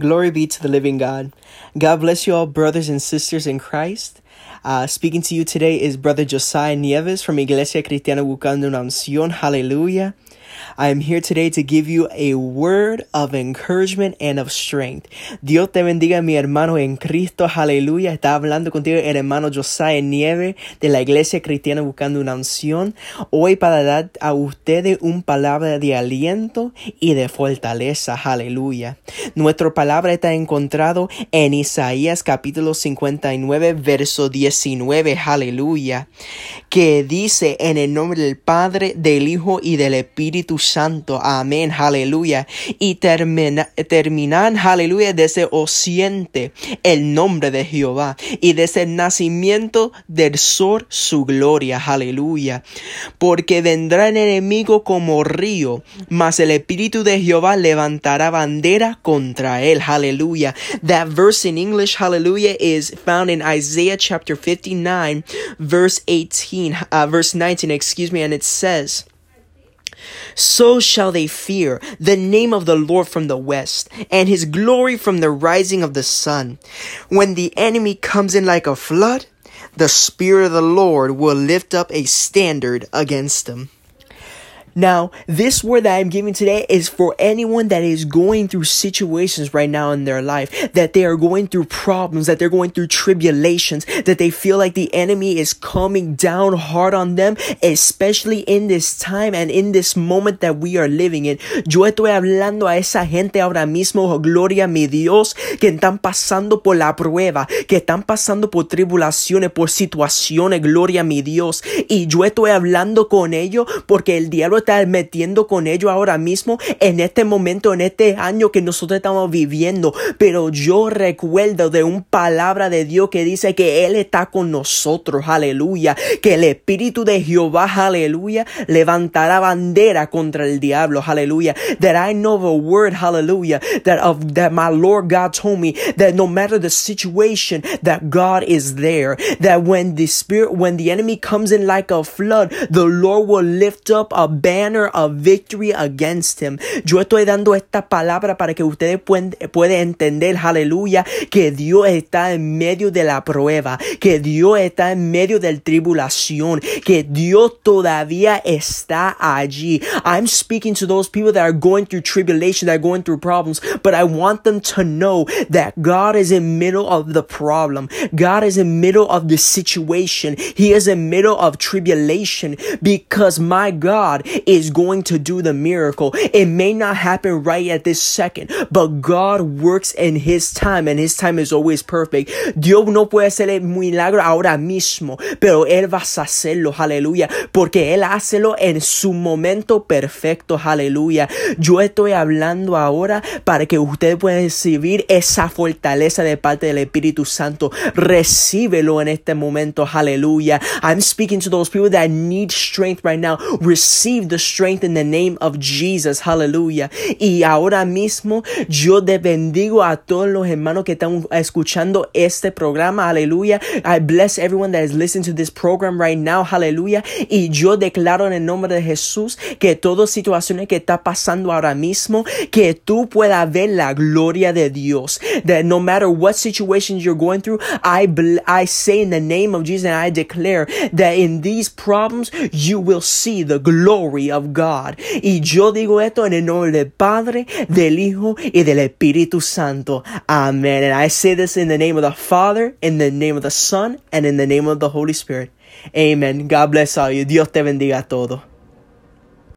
Glory be to the living God. God bless you all, brothers and sisters in Christ. Uh, speaking to you today is Brother Josiah Nieves from Iglesia Cristiana Buscando una Unción. Hallelujah. I am here today to give you a word of encouragement and of strength. Dios te bendiga, mi hermano en Cristo. Aleluya. Está hablando contigo el hermano Josiah Nieve de la Iglesia Cristiana Buscando una Unción. Hoy para dar a ustedes un palabra de aliento y de fortaleza. Aleluya. Nuestra palabra está encontrado en Isaías capítulo 59, verso 19. Aleluya. Que dice en el nombre del Padre, del Hijo y del Espíritu Santo. Amén, aleluya. Y termina, terminan, aleluya, desde ociente el nombre de Jehová y desde el nacimiento del sol su gloria, aleluya. Porque vendrá el enemigo como río, mas el Espíritu de Jehová levantará bandera contra él, aleluya. That verse in English, hallelujah, is found in Isaiah chapter 59, verse 18, uh, verse 19, excuse me, and it says, so shall they fear the name of the Lord from the west, and his glory from the rising of the sun. When the enemy comes in like a flood, the Spirit of the Lord will lift up a standard against him. Now, this word that I'm giving today is for anyone that is going through situations right now in their life, that they are going through problems, that they're going through tribulations, that they feel like the enemy is coming down hard on them, especially in this time and in this moment that we are living in. Yo estoy hablando a esa gente ahora mismo, oh, gloria mi Dios, que están pasando por la prueba, que están pasando por tribulaciones, por situaciones, gloria mi Dios. Y yo estoy hablando con ellos porque el diablo metiendo con ellos ahora mismo en este momento, en este año que nosotros estamos viviendo. Pero yo recuerdo de un palabra de Dios que dice que Él está con nosotros, aleluya. Que el Espíritu de Jehová, aleluya, levantará bandera contra el diablo, aleluya. That I know the word, hallelujah, that of that my Lord God told me that no matter the situation, that God is there. That when the spirit, when the enemy comes in like a flood, the Lord will lift up a banner banner of victory against him. Yo estoy dando esta palabra para que ustedes puedan, entender, aleluya, que Dios está en medio de la prueba, que Dios está en medio de la tribulación, que Dios todavía está allí. I'm speaking to those people that are going through tribulation, that are going through problems, but I want them to know that God is in middle of the problem. God is in middle of the situation. He is in middle of tribulation because my God is going to do the miracle. It may not happen right at this second, but God works in His time and His time is always perfect. Dios no puede hacer el milagro ahora mismo, pero Él va a hacerlo, aleluya, porque Él hacelo en su momento perfecto, aleluya. Yo estoy hablando ahora para que ustedes puedan recibir esa fortaleza de parte del Espíritu Santo. Recíbelo en este momento, aleluya. I'm speaking to those people that need strength right now. Receive the strength in the name of Jesus. Hallelujah. Y ahora mismo yo te bendigo a todos los hermanos que están escuchando este programa. Hallelujah. I bless everyone that is listening to this program right now. Hallelujah. Y yo declaro en el nombre de Jesús que todas situaciones que está pasando ahora mismo, que tú puedas ver la gloria de Dios. That no matter what situations you're going through, I, I say in the name of Jesus and I declare that in these problems, you will see the glory of God. Y yo digo esto en el nombre del Padre, del Hijo y del Espíritu Santo. Amen. And I say this in the name of the Father, in the name of the Son, and in the name of the Holy Spirit. Amen. God bless all you. Dios te bendiga a todos.